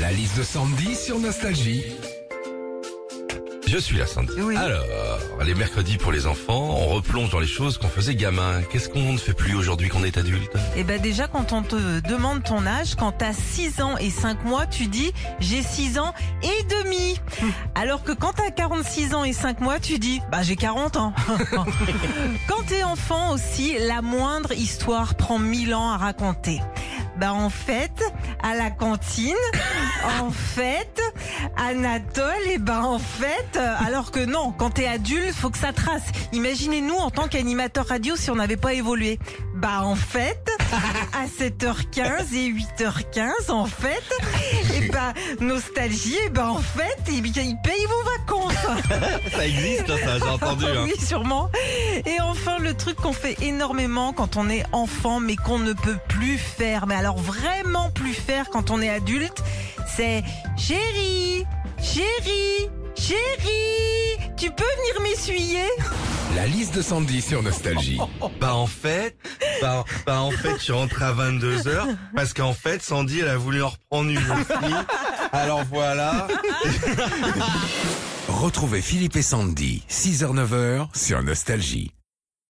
La liste de Sandy sur Nostalgie. Je suis là, Sandy. Oui. Alors, les mercredis pour les enfants, on replonge dans les choses qu'on faisait gamin. Qu'est-ce qu'on ne fait plus aujourd'hui qu'on est adulte? Et ben déjà quand on te demande ton âge, quand t'as 6 ans et 5 mois, tu dis j'ai 6 ans et demi. Alors que quand t'as 46 ans et 5 mois, tu dis bah j'ai 40 ans. quand t'es enfant aussi, la moindre histoire prend 1000 ans à raconter. Bah en fait, à la cantine, en fait, Anatole, et ben en fait, euh, alors que non, quand t'es adulte, faut que ça trace. Imaginez-nous en tant qu'animateur radio si on n'avait pas évolué. Bah en fait, à 7h15 et 8h15 en fait, et bah nostalgie, et ben en fait, et bien, ils payent vos vacances. Ça existe, ça, j'ai entendu. hein. Oui, sûrement. Et enfin, le truc qu'on fait énormément quand on est enfant, mais qu'on ne peut plus faire, mais alors vraiment plus faire quand on est adulte, c'est chérie, chérie, chérie, tu peux venir m'essuyer? La liste de Sandy sur Nostalgie. Bah en fait, bah, bah en fait, je suis rentré à 22h parce qu'en fait, Sandy, elle a voulu en reprendre une aussi. Alors voilà. Retrouvez Philippe et Sandy, 6h-9h sur Nostalgie.